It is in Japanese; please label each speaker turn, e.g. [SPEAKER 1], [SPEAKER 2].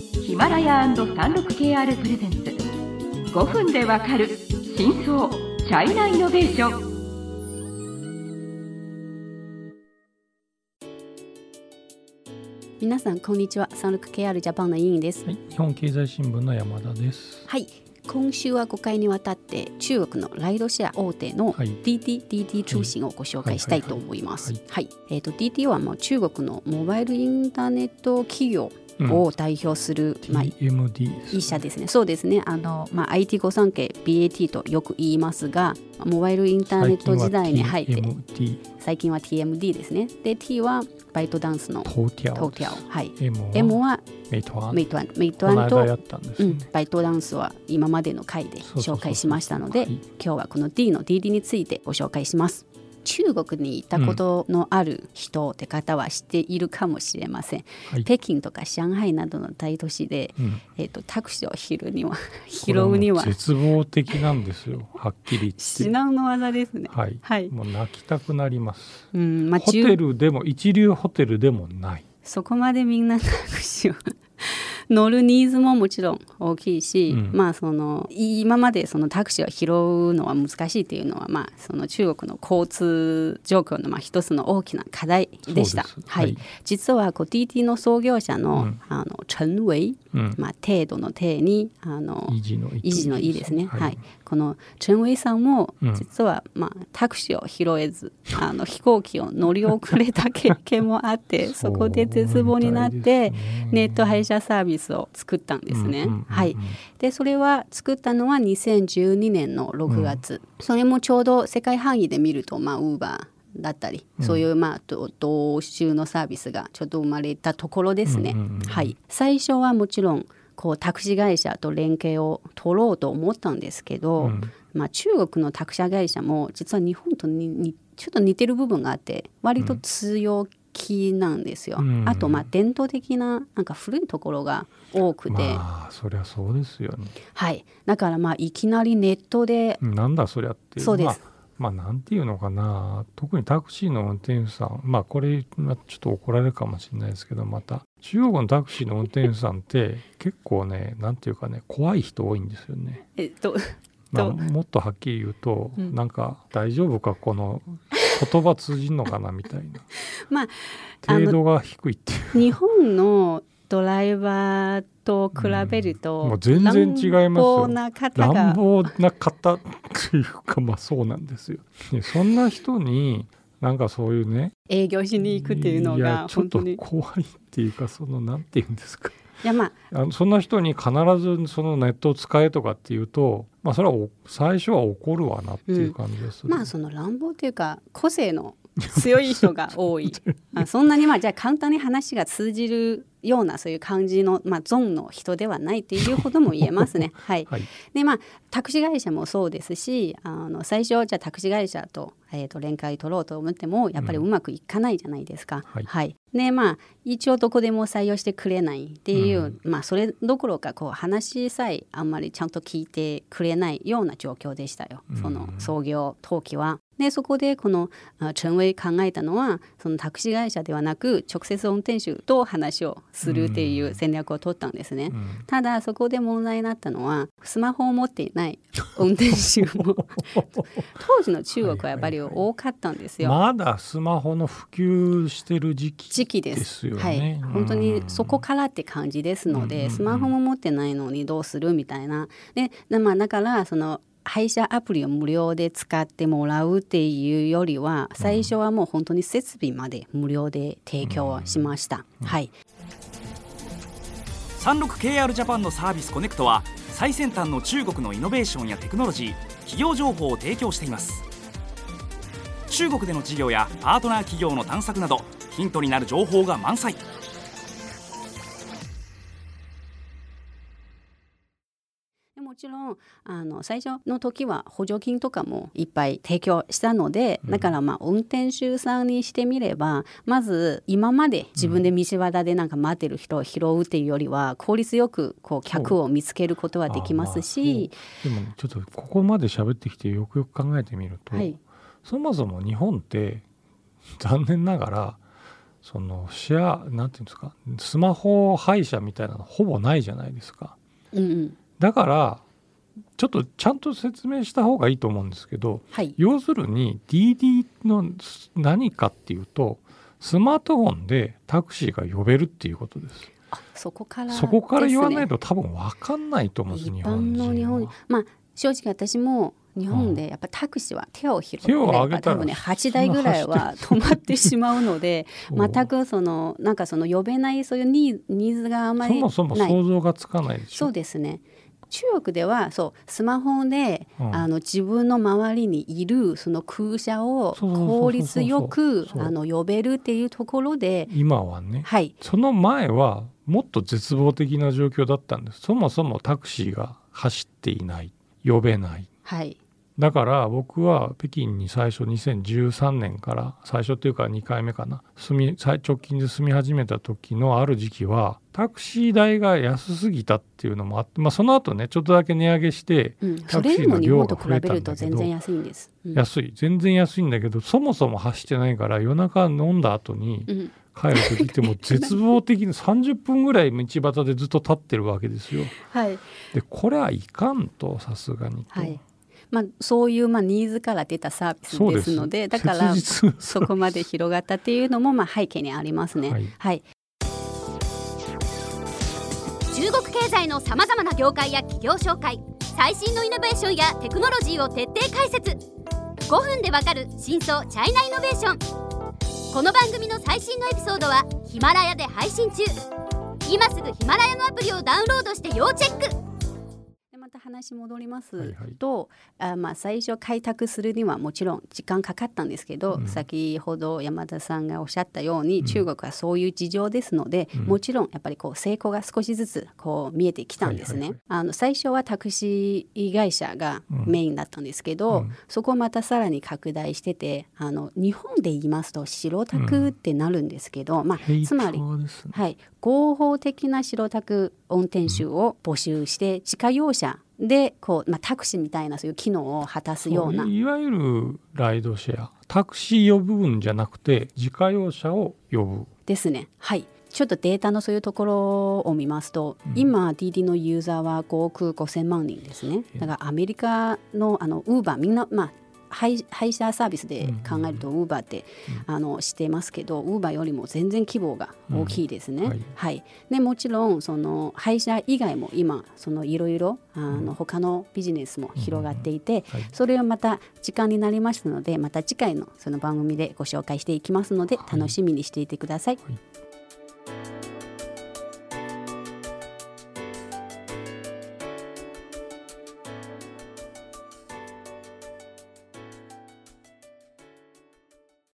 [SPEAKER 1] ヒマラヤ &36KR プレゼンツ。5分でわかる真相チャイナイノベーション。
[SPEAKER 2] 皆さんこんにちは。サンルク KR ジャパンの委員です。
[SPEAKER 3] はい、日本経済新聞の山田です。
[SPEAKER 2] はい。今週は5回にわたって中国のライドシェア大手の
[SPEAKER 3] はい。
[SPEAKER 2] DT、DT 通信をご紹介したいと思います。
[SPEAKER 3] はい
[SPEAKER 2] はい、えっ、と DT はもう中国のモバイルインターネット企業
[SPEAKER 3] うん
[SPEAKER 2] を代表する、まあ
[SPEAKER 3] TMD です。
[SPEAKER 2] 一社ですね。そうですね。あのまあ IT 御三家 BAT とよく言いますが、モバイルインターネット時代に入って
[SPEAKER 3] 最
[SPEAKER 2] 最近は TMD ですね。で T はバイトダンスの
[SPEAKER 3] 近は TOTIAO
[SPEAKER 2] トーティアオ、はい。
[SPEAKER 3] M はメイトワン。
[SPEAKER 2] メイトワン、メイトワンと
[SPEAKER 3] ね
[SPEAKER 2] うん。、バイトダンスは今までの回で紹介しましたので
[SPEAKER 3] はい
[SPEAKER 2] 今日はこの D の DD についてご紹介します中国に行ったことのある人って方は知っているかもしれません、
[SPEAKER 3] はい
[SPEAKER 2] 北京とか上海などの大都市で、
[SPEAKER 3] うん
[SPEAKER 2] えー、とタクシーを拾うには拾うには
[SPEAKER 3] 絶望的なんですよ。はっきり言って。
[SPEAKER 2] 至難の技ですね
[SPEAKER 3] はい。
[SPEAKER 2] はい
[SPEAKER 3] もう泣きたくなります。
[SPEAKER 2] うんまあ、
[SPEAKER 3] ホ
[SPEAKER 2] 中
[SPEAKER 3] テルでも一流ホテルでもない。
[SPEAKER 2] そこまでみんなタクシーを乗るニーズももちろん大きいし、
[SPEAKER 3] うん。
[SPEAKER 2] まあその今までそのタクシーを拾うのは難しいっていうのはまあその中国の交通状況のまあ一つの大きな課題でした。はい、
[SPEAKER 3] はい。
[SPEAKER 2] 実はこう TT の創業者の、
[SPEAKER 3] うん。
[SPEAKER 2] あの陳偉、
[SPEAKER 3] うん。
[SPEAKER 2] まあ程度の程にあの
[SPEAKER 3] 維持の維
[SPEAKER 2] 維持のいいですね。はい、
[SPEAKER 3] はい。
[SPEAKER 2] このチェンウェイさんも
[SPEAKER 3] うん。
[SPEAKER 2] 実は、まあ、タクシーを拾えず、あの飛行機を乗り遅れた経験もあって そこで絶望になってネット配車サービスを作ったんですね。
[SPEAKER 3] うんうんうんうん。
[SPEAKER 2] はい、でそれは作ったのは2012年の6月、それもちょうど世界範囲で見るとまあウーバーだったり、そういうまあど同種のサービスがちょっと生まれたところですね。
[SPEAKER 3] うんうんうんうん。
[SPEAKER 2] はい、最初はもちろんこうタクシー会社と連携を取ろうと思ったんですけど、
[SPEAKER 3] うん。
[SPEAKER 2] まあ、中国のタクシー会社も実は日本とににちょっと似てる部分があって割と強気なんですよ。
[SPEAKER 3] うん。
[SPEAKER 2] あとまあ伝統的ななんか古いところが多くて、
[SPEAKER 3] まあそりゃそうですよね。
[SPEAKER 2] はい、だからまあいきなりネットで
[SPEAKER 3] なんだそりゃっていう。
[SPEAKER 2] そうです。
[SPEAKER 3] まあ、まあなんていうのかな。特にタクシーの運転手さん。まあこれまあちょっと怒られるかもしれないですけどまた中国のタクシーの運転手さんって結構ねなんていうかね怖い人多いんですよね。
[SPEAKER 2] えっと
[SPEAKER 3] まあ、
[SPEAKER 2] と
[SPEAKER 3] もっとはっきり言うと、
[SPEAKER 2] うん。
[SPEAKER 3] なんか大丈夫かこの言葉通じんのかなみたいな。
[SPEAKER 2] まあ
[SPEAKER 3] 程度が低いっていう。
[SPEAKER 2] 日本のドライバーと比べると、
[SPEAKER 3] うん。もう全然違いますよ。
[SPEAKER 2] 乱暴な方
[SPEAKER 3] 乱
[SPEAKER 2] が
[SPEAKER 3] 暴な方というかまあそうなんですよ。でそんな人になんかそういうね
[SPEAKER 2] 営業しに行くっていうの
[SPEAKER 3] いや
[SPEAKER 2] が
[SPEAKER 3] ちょっと怖いっていうかそのなんていうんですか。
[SPEAKER 2] やまあ
[SPEAKER 3] そんな人に必ずそのネットを使えとかっていうとまあそれはお最初は怒るわなっていう感じでする、
[SPEAKER 2] まあその乱暴というか個性の強い人が多い。あそんなにまあじゃあ簡単に話が通じるようなそういう感じの、まあ、ゾーンの人ではないっていうことも言えますね。はい、
[SPEAKER 3] はい。
[SPEAKER 2] でまあタクシー会社もそうですしあの最初じゃあタクシー会社と,、えー、と連携取ろうと思ってもやっぱりうまくいかないじゃないですか。
[SPEAKER 3] はい。
[SPEAKER 2] でまあ一応どこでも採用してくれないっていう、まあそれどころかこう話さえあんまりちゃんと聞いてくれないような状況でしたよ。その創業当期は。でそこでこのあ陳偉考えたのはそのタクシー会社ではなく直接運転手と話をするっていう戦略を取ったんですね。
[SPEAKER 3] うん。
[SPEAKER 2] ただそこで問題になったのはスマホを持っていない 運転手も 当時の中国はやっぱり多かったんですよ。
[SPEAKER 3] まだスマホの普及してる時期
[SPEAKER 2] 時期です。はい。
[SPEAKER 3] ね、
[SPEAKER 2] 本当にそこからって感じですので、
[SPEAKER 3] うん
[SPEAKER 2] スマホも持ってないのにどうするみたいな。でで、まあ、だからその配車アプリを無料で使ってもらうっていうよりは最初はもう本当に設備まで無料で提供しました、はい、
[SPEAKER 4] 36KR ジャパンのサービスコネクトは最先端の中国のイノベーションやテクノロジー企業情報を提供しています。中国での事業やパートナー企業の探索などヒントになる情報が満載
[SPEAKER 2] あの最初の時は補助金とかもいっぱい提供したので、だからまあ運転手さんにしてみればまず今まで自分で道端でなんか待ってる人を拾うっていうよりは効率よくこう客を見つけることはできますし、
[SPEAKER 3] でもねちょっとここまで喋ってきてよくよく考えてみると、
[SPEAKER 2] はい。
[SPEAKER 3] そもそも日本って残念ながらそのシェアなんていうんですかスマホ配車みたいなのほぼないじゃないですか。
[SPEAKER 2] うんうん。
[SPEAKER 3] だからちょっとちゃんと説明した方がいいと思うんですけど
[SPEAKER 2] はい。
[SPEAKER 3] 要するに DD の何かっていうとスマートフォンでタクシーが呼べるっていうことです。
[SPEAKER 2] あそこから
[SPEAKER 3] そこから言わない
[SPEAKER 2] と
[SPEAKER 3] と多分分かんないと思うんです日本
[SPEAKER 2] の日本まあ正直私も日本でやっぱタクシーは手を広
[SPEAKER 3] 手を
[SPEAKER 2] げれ
[SPEAKER 3] 挙げたら
[SPEAKER 2] ば多分ね8台ぐらい。は止まってしまうので
[SPEAKER 3] そう。
[SPEAKER 2] 全くそのなんかその呼べないそういうニーズがあまり
[SPEAKER 3] そもそも
[SPEAKER 2] ない
[SPEAKER 3] 想像がつかないでしょ。
[SPEAKER 2] そうですね中国ではそうスマホで、
[SPEAKER 3] うん。
[SPEAKER 2] あの自分の周りにいるその空車を効率よくあの呼べるっていうところで
[SPEAKER 3] 今はね。
[SPEAKER 2] はい。
[SPEAKER 3] その前はもっと絶望的な状況だったんです。そもそもタクシーが走っていない。呼べない。
[SPEAKER 2] はい
[SPEAKER 3] だから僕は北京に最初2013年から最初っていうか2回目かな住み最直近で住み始めた時のある時期はタクシー代が安すぎたっていうのもあって、まあ、その後ねちょっとだけ値上げして
[SPEAKER 2] うん、
[SPEAKER 3] タクシーの量が増えたんだけど
[SPEAKER 2] ると全然安いんです。うん
[SPEAKER 3] 安い全然安いんだけどそもそも走ってないから夜中飲んだ後に
[SPEAKER 2] うん
[SPEAKER 3] 帰る時ってもう絶望的に30分ぐらい道端でずっと立ってるわけですよ。
[SPEAKER 2] はい
[SPEAKER 3] でこれはいかんとさすがにと。
[SPEAKER 2] はいまあ、そういうまあニーズから出たサービスですのでだからそこまで広がったっていうのもまあ背景にありますね。
[SPEAKER 3] はい。
[SPEAKER 2] はい、
[SPEAKER 5] 中国経済のさまざまな業界や企業紹介最新のイノベーションやテクノロジーを徹底解説。5分でわかる真相チャイナイノベーション。この番組の最新のエピソードはヒマラヤで配信中。今すぐヒマラヤのアプリをダウンロードして要チェック。
[SPEAKER 2] でまた話戻ります
[SPEAKER 3] はいはい。
[SPEAKER 2] と、あまあ、最初開拓するにはもちろん時間かかったんですけど、
[SPEAKER 3] うん。
[SPEAKER 2] 先ほど山田さんがおっしゃったように、
[SPEAKER 3] うん。
[SPEAKER 2] 中国はそういう事情ですので、
[SPEAKER 3] うん。
[SPEAKER 2] もちろんやっぱりこう成功が少しずつこう見えてきたんですね。
[SPEAKER 3] はいはいはい。
[SPEAKER 2] あの最初はタクシー会社が
[SPEAKER 3] うん。
[SPEAKER 2] メインだったんですけど、
[SPEAKER 3] うん。
[SPEAKER 2] そこをまたさらに拡大しててあの日本で言いますと白タクってなるんですけど、まあつまり
[SPEAKER 3] ね。
[SPEAKER 2] はい、合法的な白タク運転手を募集して自家用車でこう、まあ、タクシーみたいなそういう機能を果たすような。
[SPEAKER 3] いわゆるライドシェア。タクシー呼ぶんじゃなくて自家用車を呼ぶ。
[SPEAKER 2] ですね。はい。ちょっとデータのそういうところを見ますと、
[SPEAKER 3] うん。
[SPEAKER 2] 今 DD のユーザーは5億5,000万人ですね。だからアメリカのあのウーバーみんなまあ配配車サービスで考えるとウーバーって、あのしてますけどウーバーよりも全然規模が大きいですね。
[SPEAKER 3] うん。はい。
[SPEAKER 2] はい、でもちろんその配車以外も今そのいろいろあの他のビジネスも広がっていて、
[SPEAKER 3] はい。
[SPEAKER 2] それをまた時間になりましたのでまた次回のその番組でご紹介していきますので
[SPEAKER 3] はい。
[SPEAKER 2] 楽しみにしていてください。
[SPEAKER 3] はい